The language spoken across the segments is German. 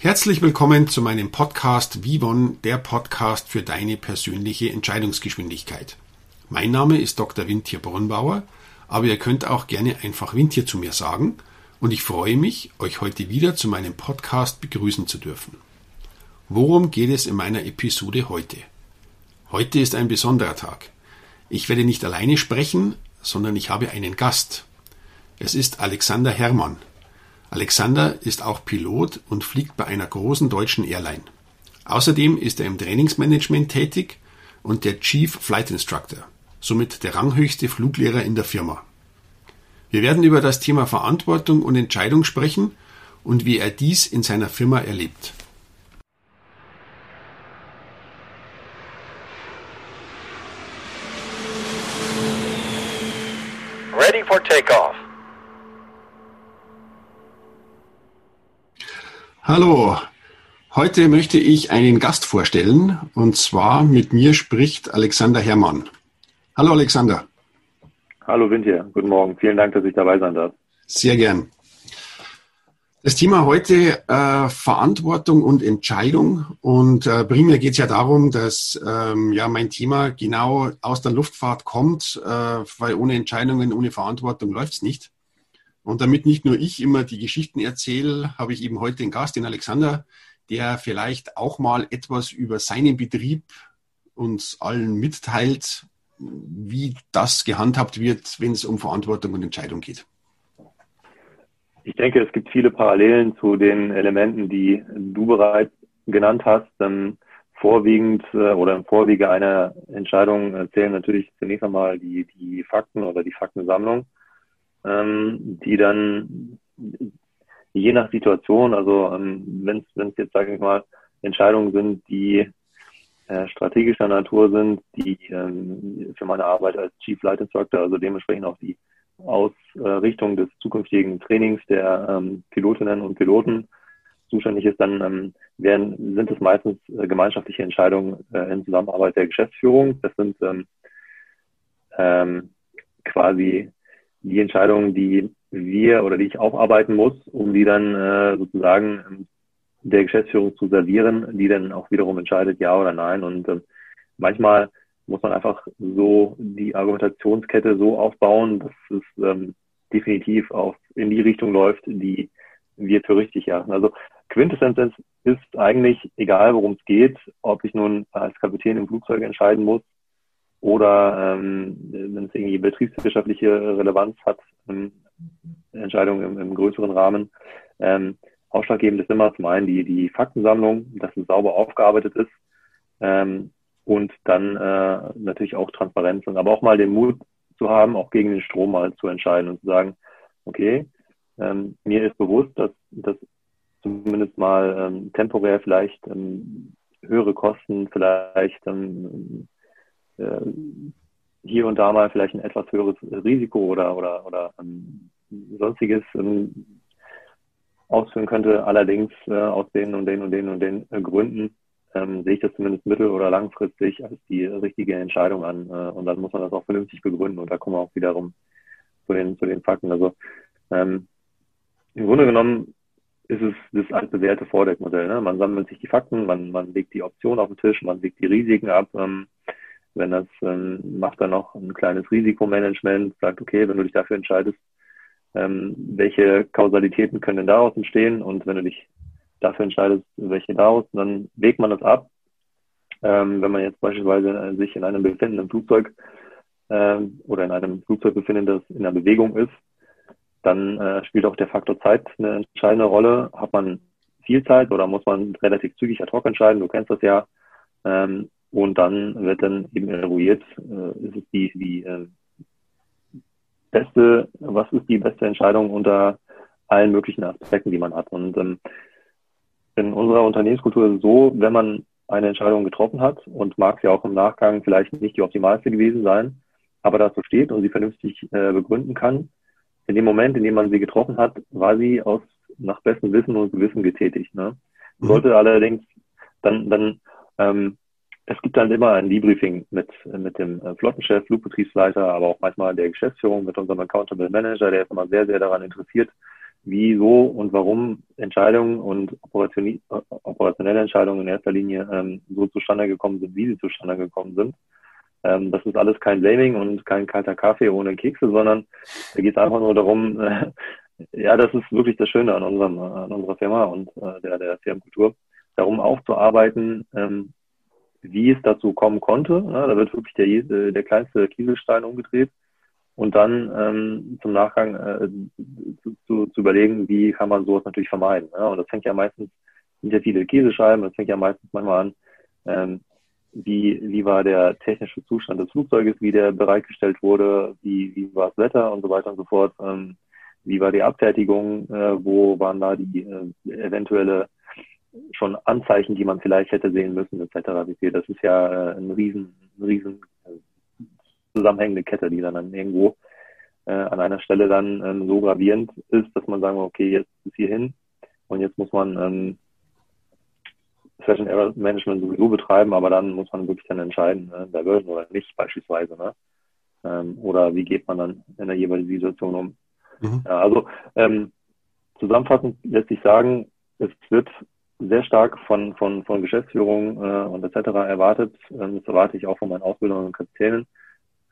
Herzlich willkommen zu meinem Podcast Vivon, der Podcast für deine persönliche Entscheidungsgeschwindigkeit. Mein Name ist Dr. Wintier Brunbauer, aber ihr könnt auch gerne einfach Wintier zu mir sagen und ich freue mich, euch heute wieder zu meinem Podcast begrüßen zu dürfen. Worum geht es in meiner Episode heute? Heute ist ein besonderer Tag. Ich werde nicht alleine sprechen, sondern ich habe einen Gast. Es ist Alexander Herrmann. Alexander ist auch Pilot und fliegt bei einer großen deutschen Airline. Außerdem ist er im Trainingsmanagement tätig und der Chief Flight Instructor, somit der ranghöchste Fluglehrer in der Firma. Wir werden über das Thema Verantwortung und Entscheidung sprechen und wie er dies in seiner Firma erlebt. Ready for takeoff. Hallo, heute möchte ich einen Gast vorstellen und zwar mit mir spricht Alexander Herrmann. Hallo Alexander. Hallo Wintier, guten Morgen. Vielen Dank, dass ich dabei sein darf. Sehr gern. Das Thema heute äh, Verantwortung und Entscheidung. Und äh, primär geht es ja darum, dass ähm, ja mein Thema genau aus der Luftfahrt kommt, äh, weil ohne Entscheidungen, ohne Verantwortung läuft es nicht. Und damit nicht nur ich immer die Geschichten erzähle, habe ich eben heute den Gast, den Alexander, der vielleicht auch mal etwas über seinen Betrieb uns allen mitteilt, wie das gehandhabt wird, wenn es um Verantwortung und Entscheidung geht. Ich denke, es gibt viele Parallelen zu den Elementen, die du bereits genannt hast. Vorwiegend äh, oder im Vorwege einer Entscheidung äh, zählen natürlich zunächst einmal die, die Fakten oder die Faktensammlung, ähm, die dann je nach Situation, also ähm, wenn es jetzt, sage ich mal, Entscheidungen sind, die äh, strategischer Natur sind, die ähm, für meine Arbeit als Chief Light Instructor, also dementsprechend auch die Ausrichtung des zukünftigen Trainings der ähm, Pilotinnen und Piloten zuständig ist, dann ähm, werden, sind es meistens äh, gemeinschaftliche Entscheidungen äh, in Zusammenarbeit der Geschäftsführung. Das sind ähm, ähm, quasi die Entscheidungen, die wir oder die ich aufarbeiten muss, um die dann äh, sozusagen ähm, der Geschäftsführung zu servieren, die dann auch wiederum entscheidet, ja oder nein. Und äh, manchmal muss man einfach so die Argumentationskette so aufbauen, dass es ähm, definitiv auch in die Richtung läuft, die wir für richtig erachten. Also Quintessenz ist eigentlich, egal worum es geht, ob ich nun als Kapitän im Flugzeug entscheiden muss oder ähm, wenn es irgendwie betriebswirtschaftliche Relevanz hat, ähm, Entscheidungen im, im, größeren Rahmen. Ähm, ausschlaggebend ist immer zum einen die, die Faktensammlung, dass es sauber aufgearbeitet ist ähm, und dann äh, natürlich auch Transparenz und aber auch mal den Mut zu haben, auch gegen den Strom mal zu entscheiden und zu sagen, okay, ähm, mir ist bewusst, dass, dass zumindest mal ähm, temporär vielleicht ähm, höhere Kosten, vielleicht ähm, äh, hier und da mal vielleicht ein etwas höheres Risiko oder oder oder ähm, sonstiges ähm, ausführen könnte. Allerdings äh, aus den und den und den und den äh, Gründen ähm, sehe ich das zumindest mittel- oder langfristig als die richtige Entscheidung an. Äh, und dann muss man das auch vernünftig begründen. Und da kommen wir auch wiederum zu den, zu den Fakten. Also ähm, im Grunde genommen ist es das altbewährte Vordeckmodell. Ne? Man sammelt sich die Fakten, man, man legt die Optionen auf den Tisch, man legt die Risiken ab. Ähm, wenn das ähm, macht dann noch ein kleines Risikomanagement, sagt, okay, wenn du dich dafür entscheidest, ähm, welche Kausalitäten können denn daraus entstehen und wenn du dich dafür entscheidest, welche daraus, dann wägt man das ab. Ähm, wenn man jetzt beispielsweise sich in einem befindenden Flugzeug ähm, oder in einem Flugzeug befindet, das in der Bewegung ist, dann äh, spielt auch der Faktor Zeit eine entscheidende Rolle. Hat man viel Zeit oder muss man relativ zügig ad hoc entscheiden? Du kennst das ja. Ähm, und dann wird dann eben eruiert, äh, ist es die, die äh, beste, was ist die beste Entscheidung unter allen möglichen Aspekten, die man hat. Und ähm, in unserer Unternehmenskultur ist es so, wenn man eine Entscheidung getroffen hat und mag sie auch im Nachgang vielleicht nicht die optimalste gewesen sein, aber dazu steht und sie vernünftig äh, begründen kann, in dem Moment, in dem man sie getroffen hat, war sie aus nach bestem Wissen und Gewissen getätigt. Ne? Mhm. Sollte allerdings dann, dann ähm, es gibt dann immer ein Debriefing mit, mit dem äh, Flottenchef, Flugbetriebsleiter, aber auch manchmal der Geschäftsführung mit unserem Accountable Manager, der ist immer sehr, sehr daran interessiert, wieso und warum Entscheidungen und operationelle Entscheidungen in erster Linie ähm, so zustande gekommen sind, wie sie zustande gekommen sind. Ähm, das ist alles kein Blaming und kein kalter Kaffee ohne Kekse, sondern da geht es einfach nur darum, äh, ja, das ist wirklich das Schöne an unserem, an unserer Firma und äh, der, der Firmenkultur, darum aufzuarbeiten, ähm, wie es dazu kommen konnte. Ne? Da wird wirklich der, äh, der kleinste Kieselstein umgedreht und dann ähm, zum Nachgang äh, zu, zu, überlegen, wie kann man sowas natürlich vermeiden. Ne? Und das fängt ja meistens, sind ja viele Käsescheiben, das fängt ja meistens manchmal an, ähm, wie, wie war der technische Zustand des Flugzeuges, wie der bereitgestellt wurde, wie, wie war das Wetter und so weiter und so fort, ähm, wie war die Abfertigung, äh, wo waren da die äh, eventuelle schon Anzeichen, die man vielleicht hätte sehen müssen, etc. Das ist ja äh, ein riesen, riesen äh, zusammenhängende Kette, die dann, dann irgendwo äh, an einer Stelle dann ähm, so gravierend ist, dass man sagen, okay, jetzt ist hier hin und jetzt muss man ähm, Session Error Management sowieso betreiben, aber dann muss man wirklich dann entscheiden, äh, Diversion oder nicht beispielsweise. Ne? Ähm, oder wie geht man dann in der jeweiligen Situation um. Mhm. Ja, also ähm, zusammenfassend lässt sich sagen, es wird sehr stark von, von, von Geschäftsführung äh, und etc. erwartet, ähm, das erwarte ich auch von meinen Ausbildungen und Kapitänen,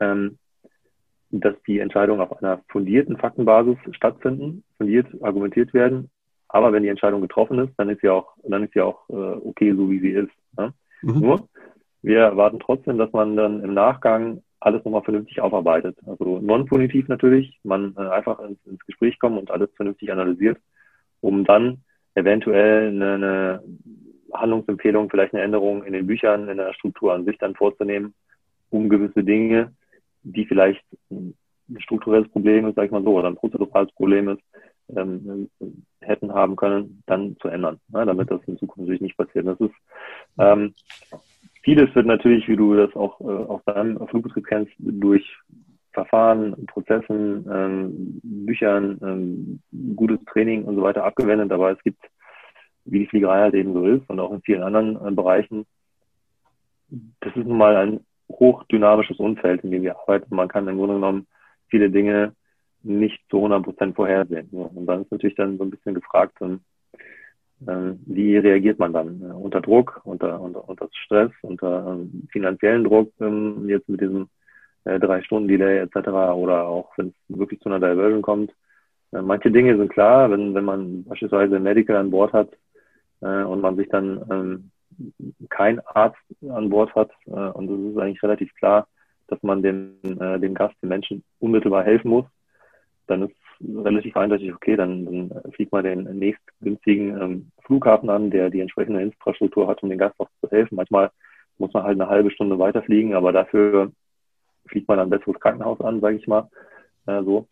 ähm, dass die Entscheidungen auf einer fundierten Faktenbasis stattfinden, fundiert argumentiert werden. Aber wenn die Entscheidung getroffen ist, dann ist sie auch, dann ist sie auch äh, okay, so wie sie ist. Ne? Mhm. Nur, wir erwarten trotzdem, dass man dann im Nachgang alles nochmal vernünftig aufarbeitet. Also non-punitiv natürlich, man äh, einfach ins, ins Gespräch kommt und alles vernünftig analysiert, um dann eventuell eine, eine Handlungsempfehlung, vielleicht eine Änderung in den Büchern, in der Struktur an sich dann vorzunehmen, um gewisse Dinge, die vielleicht ein strukturelles Problem ist, sag ich mal so, oder ein prozedurales Problem ist, ähm, hätten haben können, dann zu ändern, ne, damit das in Zukunft natürlich nicht passiert. Das ist ähm, vieles wird natürlich, wie du das auch äh, aus deinem Flugbetrieb kennst, durch Verfahren, Prozessen, ähm, Büchern, ähm, gutes Training und so weiter abgewendet. Aber es gibt, wie die Fliegerei halt eben so ist und auch in vielen anderen äh, Bereichen, das ist nun mal ein hochdynamisches Umfeld, in dem wir arbeiten. Man kann im Grunde genommen viele Dinge nicht zu 100 Prozent vorhersehen. Und dann ist natürlich dann so ein bisschen gefragt, ähm, äh, wie reagiert man dann äh, unter Druck, unter, unter, unter Stress, unter ähm, finanziellen Druck, ähm, jetzt mit diesem äh, drei Stunden Delay etc. oder auch wenn es wirklich zu einer Diversion kommt. Äh, manche Dinge sind klar, wenn, wenn man beispielsweise Medical an Bord hat äh, und man sich dann ähm, kein Arzt an Bord hat äh, und es ist eigentlich relativ klar, dass man dem, äh, dem Gast, den Menschen unmittelbar helfen muss, dann ist relativ eindeutig, okay, dann, dann fliegt man den nächstgünstigen ähm, Flughafen an, der die entsprechende Infrastruktur hat, um den Gast auch zu helfen. Manchmal muss man halt eine halbe Stunde weiterfliegen, aber dafür fliegt man ein besseres Krankenhaus an, sage ich mal. Äh, so.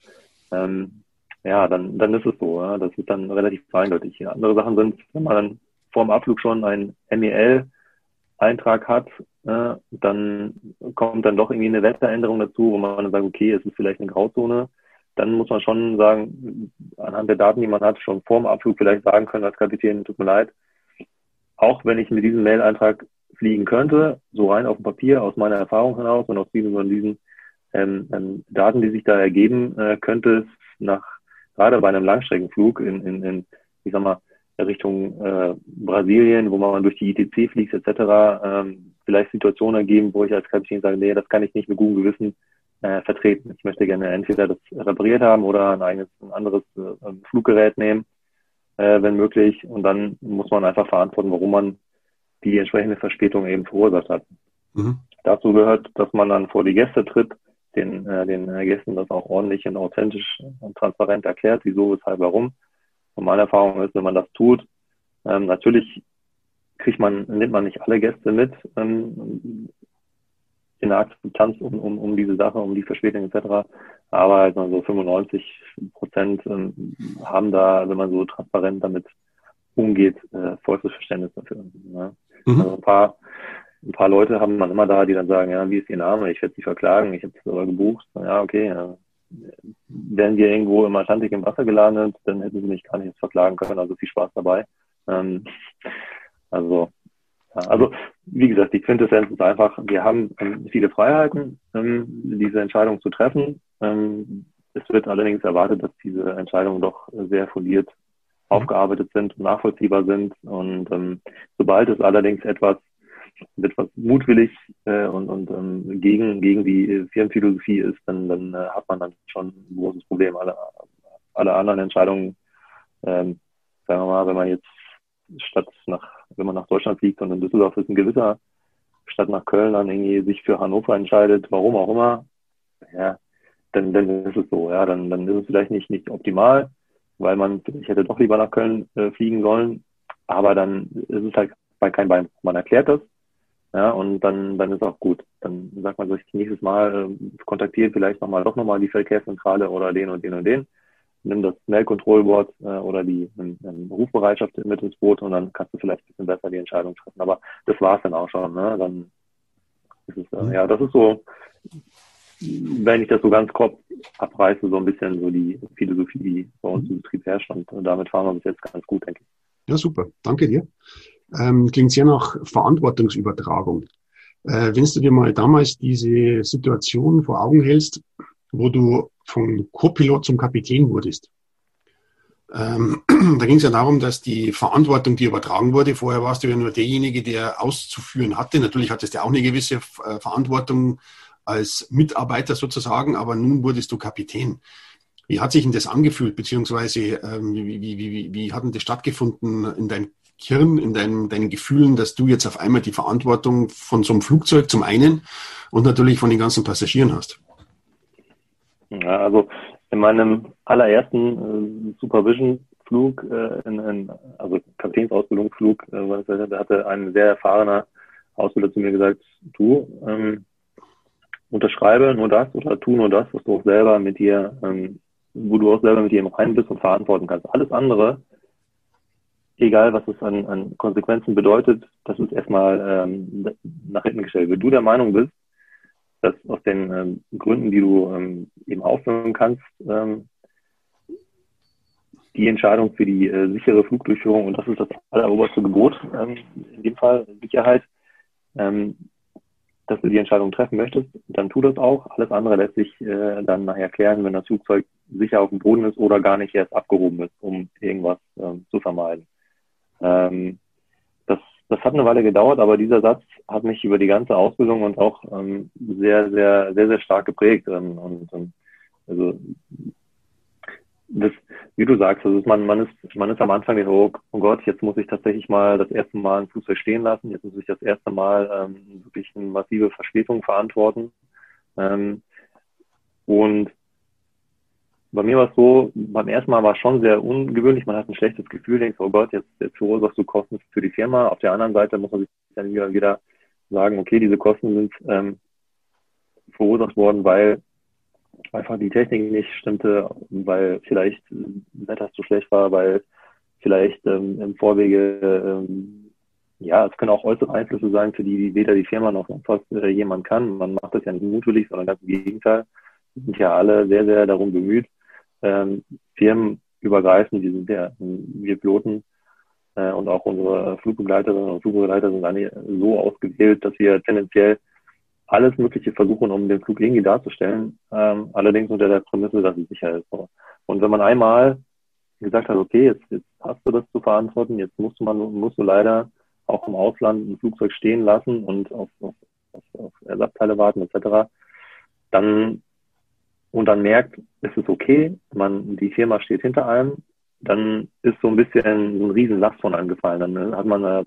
Ähm, ja, dann, dann ist es so. Ja? Das ist dann relativ eindeutig. Andere Sachen sind, wenn man dann vor dem Abflug schon ein MEL-Eintrag hat, äh, dann kommt dann doch irgendwie eine Wetteränderung dazu, wo man dann sagt, okay, es ist vielleicht eine Grauzone. Dann muss man schon sagen, anhand der Daten, die man hat, schon vor dem Abflug vielleicht sagen können als Kapitän, tut mir leid, auch wenn ich mit diesem Mail-Eintrag fliegen könnte, so rein auf dem Papier, aus meiner Erfahrung heraus und aus diesen, von diesen ähm, ähm, Daten, die sich da ergeben, äh, könnte es nach, gerade bei einem Langstreckenflug in, in, in ich sag mal, Richtung äh, Brasilien, wo man durch die ITC fliegt etc., ähm, vielleicht Situationen ergeben, wo ich als Kapitän sage, nee, das kann ich nicht mit gutem Gewissen äh, vertreten. Ich möchte gerne entweder das repariert haben oder ein eigenes, ein anderes äh, Fluggerät nehmen, äh, wenn möglich. Und dann muss man einfach verantworten, warum man die entsprechende Verspätung eben verursacht hat. Mhm. Dazu gehört, dass man dann vor die Gäste tritt, den, äh, den Gästen das auch ordentlich und authentisch und transparent erklärt, wieso, weshalb, warum. Und meine Erfahrung ist, wenn man das tut, ähm, natürlich kriegt man, nimmt man nicht alle Gäste mit. Ähm, in der Akzeptanz um, um, um diese Sache, um die Verspätung etc. Aber halt so 95 Prozent ähm, haben da, wenn man so transparent damit umgeht, äh, vollstes Verständnis dafür. Ne? Mhm. Also ein paar, ein paar Leute haben man immer da, die dann sagen, ja, wie ist Ihr Name? Ich werde Sie verklagen, ich habe es aber gebucht. Ja, okay. Ja. Wären wir irgendwo im Atlantik im Wasser gelandet, dann hätten sie mich gar nicht verklagen können. Also viel Spaß dabei. Ähm, also also, wie gesagt, die Quintessenz ist einfach, wir haben ähm, viele Freiheiten, ähm, diese Entscheidung zu treffen. Ähm, es wird allerdings erwartet, dass diese Entscheidungen doch sehr fundiert aufgearbeitet sind und nachvollziehbar sind. Und ähm, sobald es allerdings etwas etwas mutwillig äh, und, und ähm, gegen, gegen die Firmenphilosophie ist, dann, dann äh, hat man dann schon ein großes Problem. Alle, alle anderen Entscheidungen, ähm, sagen wir mal, wenn man jetzt statt nach, wenn man nach Deutschland fliegt und in Düsseldorf ist ein Gewitter, statt nach Köln dann irgendwie sich für Hannover entscheidet, warum auch immer, ja, dann, dann ist es so, ja, dann, dann ist es vielleicht nicht, nicht optimal, weil man, ich hätte doch lieber nach Köln äh, fliegen sollen, aber dann ist es halt bei kein Bein. Man erklärt das, ja, und dann, dann ist auch gut. Dann sagt man sich nächstes Mal, äh, kontaktiert vielleicht nochmal doch nochmal die Verkehrszentrale oder den und den und den nimm das Mail-Control-Board äh, oder die ähm, ähm, Rufbereitschaft mit ins Boot und dann kannst du vielleicht ein bisschen besser die Entscheidung treffen. Aber das war es dann auch schon. Ne? Dann ist es, äh, ja, das ist so, wenn ich das so ganz grob abreiße, so ein bisschen so die Philosophie, die bei uns im Betrieb herrscht. Und damit fahren wir bis jetzt ganz gut, denke ich. Ja, super. Danke dir. Ähm, klingt sehr nach Verantwortungsübertragung. Äh, wenn du dir mal damals diese Situation vor Augen hältst, wo du von Co-Pilot zum Kapitän wurdest. Ähm, da ging es ja darum, dass die Verantwortung dir übertragen wurde. Vorher warst du ja nur derjenige, der auszuführen hatte. Natürlich hattest du auch eine gewisse äh, Verantwortung als Mitarbeiter sozusagen, aber nun wurdest du Kapitän. Wie hat sich denn das angefühlt, beziehungsweise ähm, wie, wie, wie, wie hat denn das stattgefunden in deinem Hirn, in deinem, deinen Gefühlen, dass du jetzt auf einmal die Verantwortung von so einem Flugzeug zum einen und natürlich von den ganzen Passagieren hast? Ja, also in meinem allerersten äh, Supervision-Flug, äh, in, in, also Kapitänsausbildungsflug, äh, da hatte ein sehr erfahrener Ausbilder zu mir gesagt, du ähm, unterschreibe nur das oder tu nur das, was du auch selber mit dir, ähm, wo du auch selber mit dir im Reinen bist und verantworten kannst. Alles andere, egal was es an, an Konsequenzen bedeutet, das ist erstmal ähm, nach hinten gestellt. Wenn du der Meinung bist, dass aus den ähm, Gründen, die du ähm, eben aufführen kannst, ähm, die Entscheidung für die äh, sichere Flugdurchführung, und das ist das alleroberste Gebot, ähm, in dem Fall Sicherheit, dass du die Entscheidung treffen möchtest, dann tu das auch. Alles andere lässt sich äh, dann nachher klären, wenn das Flugzeug sicher auf dem Boden ist oder gar nicht erst abgehoben ist, um irgendwas ähm, zu vermeiden. Ähm, das hat eine Weile gedauert, aber dieser Satz hat mich über die ganze Ausbildung und auch ähm, sehr, sehr, sehr, sehr stark geprägt. Ähm, und, und also das, wie du sagst, also man, man ist, man ist am Anfang der oh, oh Gott, jetzt muss ich tatsächlich mal das erste Mal ein Flugzeug stehen lassen, jetzt muss ich das erste Mal ähm, wirklich eine massive Verspätung verantworten. Ähm, und bei mir war es so, beim ersten Mal war es schon sehr ungewöhnlich. Man hat ein schlechtes Gefühl, denkt, oh Gott, jetzt, jetzt verursachst du Kosten für die Firma. Auf der anderen Seite muss man sich dann wieder, wieder sagen, okay, diese Kosten sind ähm, verursacht worden, weil einfach die Technik nicht stimmte, weil vielleicht das Wetter zu schlecht war, weil vielleicht ähm, im Vorwege, ähm, ja, es können auch äußere Einflüsse sein, für die weder die Firma noch sonst äh, jemand kann. Man macht das ja nicht mutwillig, sondern ganz im Gegenteil. Wir sind ja alle sehr, sehr darum bemüht, ähm, firmenübergreifend, die sind ja, wir Piloten äh, und auch unsere Flugbegleiterinnen und Flugbegleiter sind alle so ausgewählt, dass wir tendenziell alles Mögliche versuchen, um den Flug irgendwie darzustellen, ähm, allerdings unter der Prämisse, dass es sicher ist. Und wenn man einmal gesagt hat, okay, jetzt, jetzt hast du das zu verantworten, jetzt musst du man musst du leider auch im Ausland ein Flugzeug stehen lassen und auf, auf, auf Ersatzteile warten etc., dann und dann merkt, es ist okay, man, die Firma steht hinter einem, dann ist so ein bisschen so ein Riesenlast von einem gefallen. Dann ne, hat man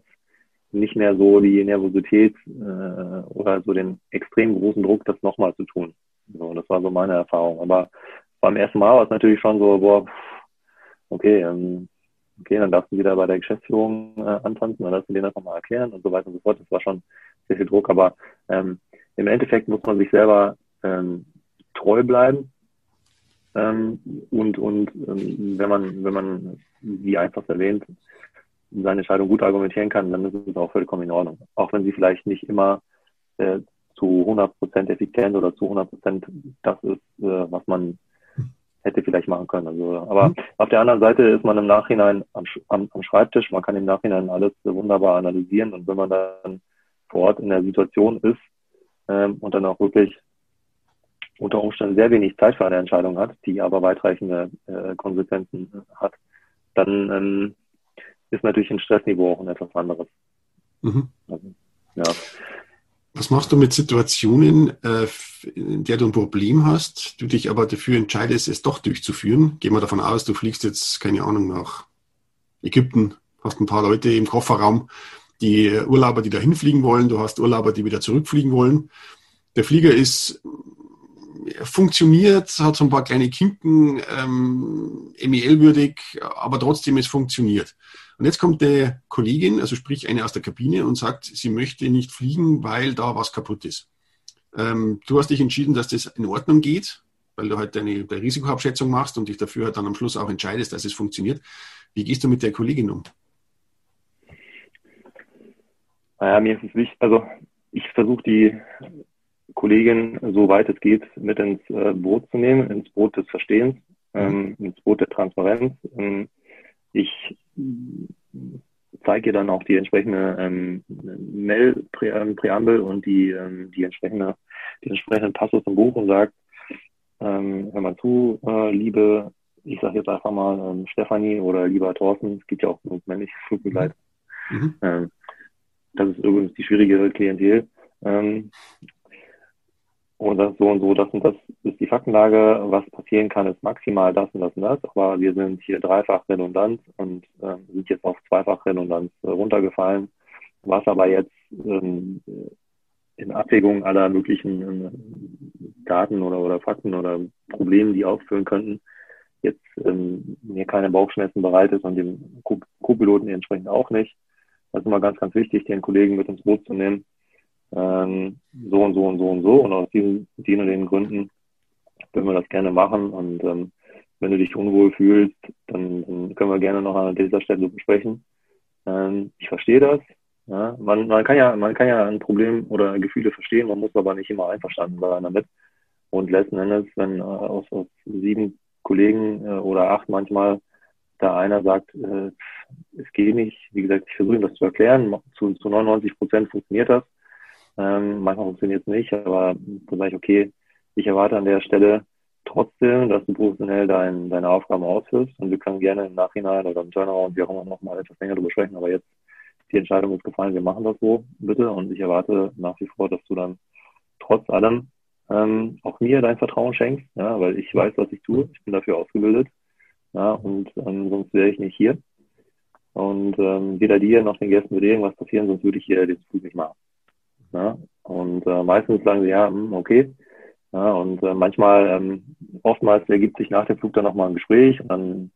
nicht mehr so die Nervosität äh, oder so den extrem großen Druck, das nochmal zu tun. So, das war so meine Erfahrung. Aber beim ersten Mal war es natürlich schon so, boah, okay, ähm, okay, dann darfst du wieder bei der Geschäftsführung äh, antanzen, dann darfst du denen das nochmal erklären und so weiter und so fort. Das war schon sehr viel Druck, aber ähm, im Endeffekt muss man sich selber ähm, treu bleiben. Ähm, und und ähm, wenn man, wenn man, wie einfach erwähnt, seine Entscheidung gut argumentieren kann, dann ist es auch vollkommen in Ordnung. Auch wenn sie vielleicht nicht immer äh, zu 100 Prozent effizient oder zu 100 Prozent das ist, äh, was man hätte vielleicht machen können. Also, aber mhm. auf der anderen Seite ist man im Nachhinein am, am, am Schreibtisch, man kann im Nachhinein alles wunderbar analysieren und wenn man dann vor Ort in der Situation ist ähm, und dann auch wirklich unter Umständen sehr wenig Zeit für eine Entscheidung hat, die aber weitreichende äh, Konsequenzen hat, dann ähm, ist natürlich ein Stressniveau auch ein etwas anderes. Mhm. Also, ja. Was machst du mit Situationen, äh, in der du ein Problem hast, du dich aber dafür entscheidest, es doch durchzuführen? Gehen wir davon aus, du fliegst jetzt, keine Ahnung, nach Ägypten, hast ein paar Leute im Kofferraum, die Urlauber, die da hinfliegen wollen, du hast Urlauber, die wieder zurückfliegen wollen. Der Flieger ist funktioniert, hat so ein paar kleine Kinken, ähm, MEL-würdig, aber trotzdem es funktioniert. Und jetzt kommt der Kollegin, also sprich eine aus der Kabine und sagt, sie möchte nicht fliegen, weil da was kaputt ist. Ähm, du hast dich entschieden, dass das in Ordnung geht, weil du halt deine, deine Risikoabschätzung machst und dich dafür halt dann am Schluss auch entscheidest, dass es funktioniert. Wie gehst du mit der Kollegin um? Naja, mir ist es wichtig, also ich versuche die Kollegin, soweit es geht, mit ins äh, Boot zu nehmen, ins Boot des Verstehens, ähm, ins Boot der Transparenz. Ähm, ich zeige ihr dann auch die entsprechende ähm, Mail-Präambel und die, ähm, die entsprechende, die entsprechenden Passus im Buch und sagt, ähm, hör mal zu, äh, liebe, ich sage jetzt einfach mal ähm, Stefanie oder lieber Thorsten, es gibt ja auch männliche Flugbegleiter. Mhm. Ähm, das ist übrigens die schwierigere Klientel. Ähm, und das so und so, das und das ist die Faktenlage. Was passieren kann, ist maximal das und das und das. Aber wir sind hier dreifach redundant und äh, sind jetzt auf zweifach Redundanz äh, runtergefallen. Was aber jetzt ähm, in Abwägung aller möglichen äh, Daten oder, oder Fakten oder Problemen, die aufführen könnten, jetzt ähm, mir keine Bauchschmerzen bereitet und dem Co-Piloten entsprechend auch nicht. Das ist immer ganz, ganz wichtig, den Kollegen mit ins Boot zu nehmen ähm, so und so und so und so und aus diesen, den und den Gründen würden wir das gerne machen und ähm, wenn du dich unwohl fühlst, dann, dann können wir gerne noch an dieser Stelle besprechen. Ähm, ich verstehe das. Ja, man, man kann ja, man kann ja ein Problem oder Gefühle verstehen, man muss aber nicht immer einverstanden sein damit. Und letzten Endes, wenn äh, aus, aus sieben Kollegen äh, oder acht manchmal da einer sagt, äh, es geht nicht, wie gesagt, ich versuche das zu erklären, zu, zu 99 Prozent funktioniert das, ähm, manchmal funktioniert es nicht, aber dann sage ich, okay, ich erwarte an der Stelle trotzdem, dass du professionell dein, deine Aufgaben ausführst und wir können gerne im Nachhinein oder im Turnaround, wie auch immer, nochmal etwas länger darüber sprechen, aber jetzt die Entscheidung ist gefallen, wir machen das so, bitte und ich erwarte nach wie vor, dass du dann trotz allem ähm, auch mir dein Vertrauen schenkst, ja, weil ich weiß, was ich tue, ich bin dafür ausgebildet, ja, und ähm, sonst wäre ich nicht hier. Und ähm, weder dir noch den Gästen würde irgendwas passieren, sonst würde ich hier den Flug nicht machen. Ja? Und äh, meistens sagen sie, ja, hm, okay. Ja, und äh, manchmal, ähm, oftmals ergibt sich nach dem Flug dann nochmal ein Gespräch und dann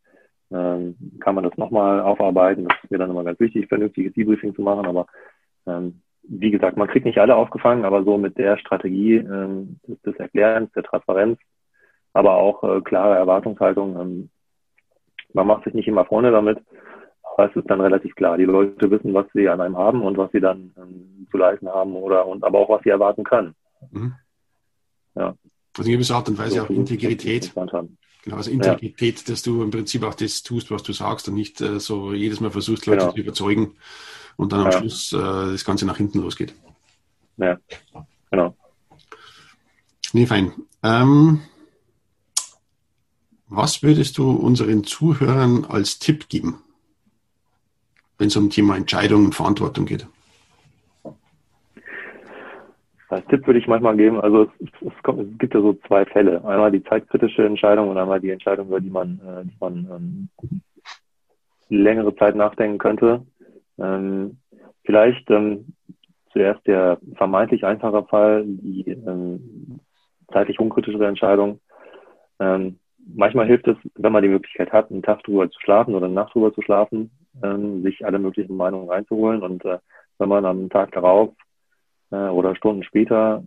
ähm, kann man das nochmal aufarbeiten. Das ist mir dann immer ganz wichtig, vernünftiges Debriefing zu machen. Aber ähm, wie gesagt, man kriegt nicht alle aufgefangen, aber so mit der Strategie ähm, des, Erklärens, der Transparenz, aber auch äh, klare Erwartungshaltung. Ähm, man macht sich nicht immer Freunde damit, aber es ist dann relativ klar. Die Leute wissen, was sie an einem haben und was sie dann ähm, zu leisten haben oder und aber auch was sie erwarten können. Mhm. Ja. Also in gewisser Art und Weise so, auch Integrität. Genau, also Integrität, ja. dass du im Prinzip auch das tust, was du sagst und nicht äh, so jedes Mal versuchst, Leute genau. zu überzeugen und dann am ja. Schluss äh, das Ganze nach hinten losgeht. Ja, genau. Nee, fein. Ähm, was würdest du unseren Zuhörern als Tipp geben? Wenn es um Thema Entscheidung und Verantwortung geht? Als Tipp würde ich manchmal geben, also es, es, kommt, es, gibt ja so zwei Fälle. Einmal die zeitkritische Entscheidung und einmal die Entscheidung, über die man, äh, die man ähm, längere Zeit nachdenken könnte. Ähm, vielleicht ähm, zuerst der vermeintlich einfache Fall, die ähm, zeitlich unkritischere Entscheidung. Ähm, manchmal hilft es, wenn man die Möglichkeit hat, einen Tag drüber zu schlafen oder eine Nacht drüber zu schlafen, ähm, sich alle möglichen Meinungen reinzuholen. Und äh, wenn man am Tag darauf äh, oder Stunden später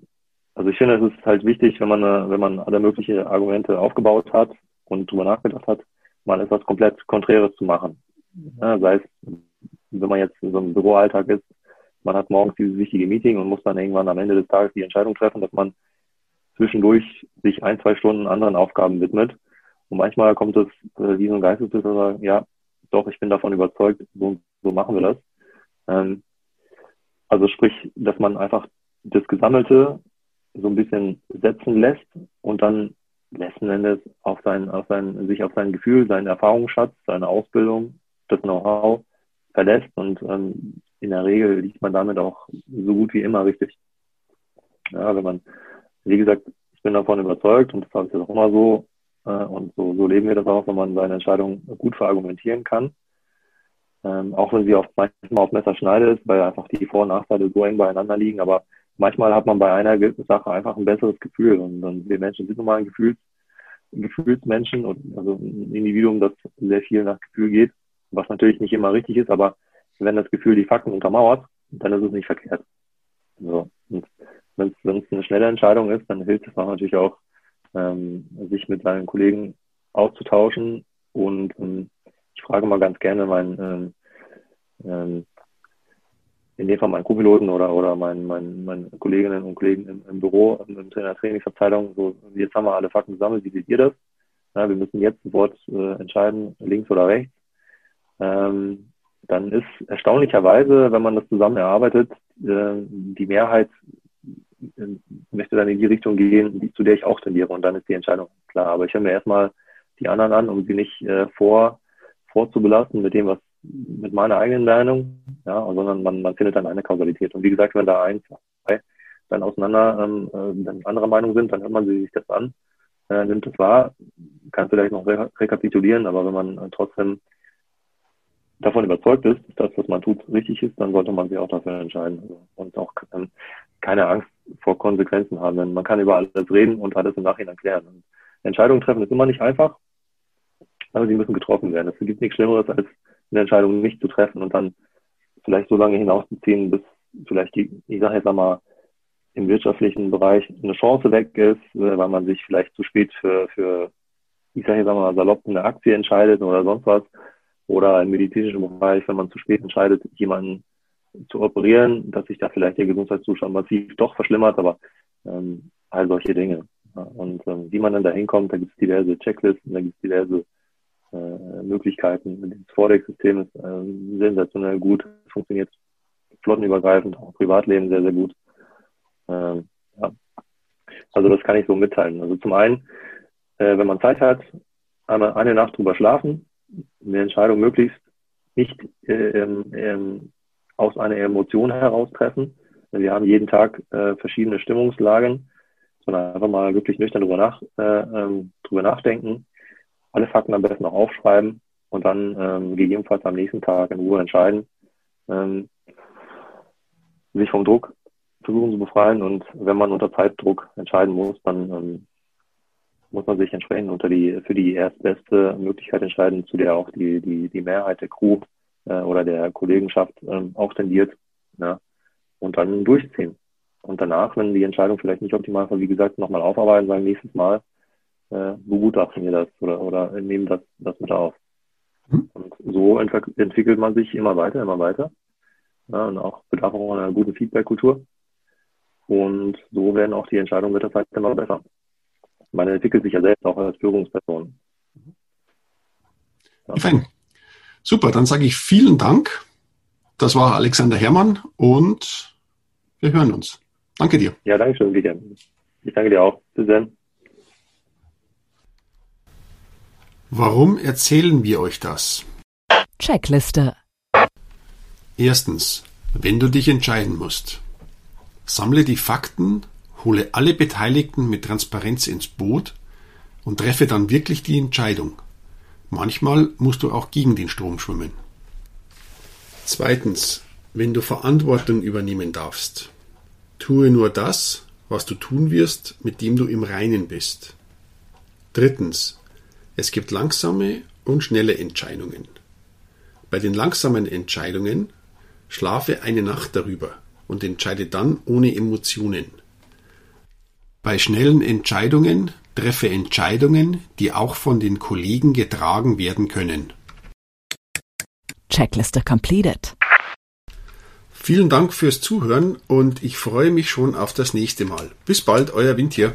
also ich finde, es ist halt wichtig, wenn man, äh, wenn man alle möglichen Argumente aufgebaut hat und drüber nachgedacht hat, mal etwas komplett Konträres zu machen. Ja, sei es, wenn man jetzt in so einem Büroalltag ist, man hat morgens dieses wichtige Meeting und muss dann irgendwann am Ende des Tages die Entscheidung treffen, dass man zwischendurch sich ein, zwei Stunden anderen Aufgaben widmet. Und manchmal kommt es äh, wie so ein Geistesblitz ja, doch, ich bin davon überzeugt, so, so machen wir das. Ähm, also sprich, dass man einfach das Gesammelte so ein bisschen setzen lässt und dann letzten Endes auf sein, auf sein, sich auf sein Gefühl, seinen Erfahrungsschatz, seine Ausbildung, das Know-how verlässt und ähm, in der Regel liegt man damit auch so gut wie immer richtig. Ja, wenn man, wie gesagt, ich bin davon überzeugt und das habe ich auch immer so und so, so leben wir das auch, wenn man seine Entscheidung gut verargumentieren kann. Ähm, auch wenn sie auf, manchmal auf Messerschneide ist, weil einfach die Vor- und Nachteile so eng beieinander liegen, aber manchmal hat man bei einer Sache einfach ein besseres Gefühl. Und, und wir Menschen sind nun mal ein Gefühls, Gefühlsmenschen und also ein Individuum, das sehr viel nach Gefühl geht, was natürlich nicht immer richtig ist, aber wenn das Gefühl die Fakten untermauert, dann ist es nicht verkehrt. So. Und wenn es eine schnelle Entscheidung ist, dann hilft es auch natürlich auch, ähm, sich mit seinen Kollegen auszutauschen. Und ähm, ich frage mal ganz gerne meinen ähm, ähm, in dem Fall meinen Co-Piloten oder, oder meinen, meinen, meinen Kolleginnen und Kollegen im, im Büro, in der Trainingsabteilung, so, jetzt haben wir alle Fakten gesammelt, wie seht ihr das? Ja, wir müssen jetzt sofort äh, entscheiden, links oder rechts. Ähm, dann ist erstaunlicherweise, wenn man das zusammen erarbeitet, äh, die Mehrheit möchte dann in die Richtung gehen, die, zu der ich auch tendiere. Und dann ist die Entscheidung klar. Aber ich höre mir erstmal die anderen an, um sie nicht äh, vor, vorzubelasten mit dem, was mit meiner eigenen Meinung, ja, sondern man, man findet dann eine Kausalität. Und wie gesagt, wenn da eins, zwei dann auseinander ähm, äh, dann anderer Meinung sind, dann hört man sich das an, äh, nimmt es wahr, kann vielleicht noch re rekapitulieren, aber wenn man äh, trotzdem davon überzeugt ist, dass das, was man tut, richtig ist, dann sollte man sich auch dafür entscheiden also, und auch ähm, keine Angst vor Konsequenzen haben. Denn man kann über alles reden und alles im Nachhinein klären. Und Entscheidungen treffen ist immer nicht einfach, aber sie müssen getroffen werden. Es gibt nichts Schlimmeres, als eine Entscheidung nicht zu treffen und dann vielleicht so lange hinauszuziehen, bis vielleicht die, ich sage jetzt einmal, im wirtschaftlichen Bereich eine Chance weg ist, äh, weil man sich vielleicht zu spät für, für ich sage jetzt einmal salopp, eine Aktie entscheidet oder sonst was. Oder im medizinischen Bereich, wenn man zu spät entscheidet, jemanden zu operieren, dass sich da vielleicht der Gesundheitszustand massiv doch verschlimmert, aber ähm, all solche Dinge. Und ähm, wie man dann da hinkommt, da gibt es diverse Checklisten, da gibt es diverse äh, Möglichkeiten. Das Forex-System ist äh, sensationell gut, funktioniert flottenübergreifend, auch Privatleben sehr, sehr gut. Ähm, ja. Also das kann ich so mitteilen. Also zum einen, äh, wenn man Zeit hat, einmal eine Nacht drüber schlafen, eine Entscheidung möglichst nicht äh, ähm, aus einer Emotion heraus treffen. Wir haben jeden Tag äh, verschiedene Stimmungslagen, sondern einfach mal wirklich nüchtern drüber, nach, äh, ähm, drüber nachdenken, alle Fakten am besten auch aufschreiben und dann ähm, gegebenenfalls am nächsten Tag in Ruhe entscheiden, ähm, sich vom Druck versuchen zu befreien. Und wenn man unter Zeitdruck entscheiden muss, dann ähm, muss man sich entsprechend unter die für die erstbeste Möglichkeit entscheiden, zu der auch die die die Mehrheit der Crew äh, oder der Kollegenschaft ähm, auch tendiert, ja, und dann durchziehen. Und danach, wenn die Entscheidung vielleicht nicht optimal war, wie gesagt, nochmal aufarbeiten, sagen nächstes Mal äh, begutachten wir das oder, oder nehmen das, das mit auf. Mhm. Und so ent entwickelt man sich immer weiter, immer weiter. Ja, und auch bedarf auch einer guten Feedback-Kultur. Und so werden auch die Entscheidungen mit der Zeit immer besser. Man entwickelt sich ja selbst auch als Führungsperson. Ja. Fein. Super, dann sage ich vielen Dank. Das war Alexander Herrmann und wir hören uns. Danke dir. Ja, danke schön, Vivian. Ich danke dir auch. Bis dann. Warum erzählen wir euch das? Checkliste. Erstens, wenn du dich entscheiden musst. Sammle die Fakten, hole alle Beteiligten mit Transparenz ins Boot und treffe dann wirklich die Entscheidung. Manchmal musst du auch gegen den Strom schwimmen. Zweitens, wenn du Verantwortung übernehmen darfst. Tue nur das, was du tun wirst, mit dem du im Reinen bist. Drittens, es gibt langsame und schnelle Entscheidungen. Bei den langsamen Entscheidungen schlafe eine Nacht darüber und entscheide dann ohne Emotionen. Bei schnellen Entscheidungen treffe Entscheidungen, die auch von den Kollegen getragen werden können. Checkliste completed. Vielen Dank fürs Zuhören und ich freue mich schon auf das nächste Mal. Bis bald, euer Wind hier.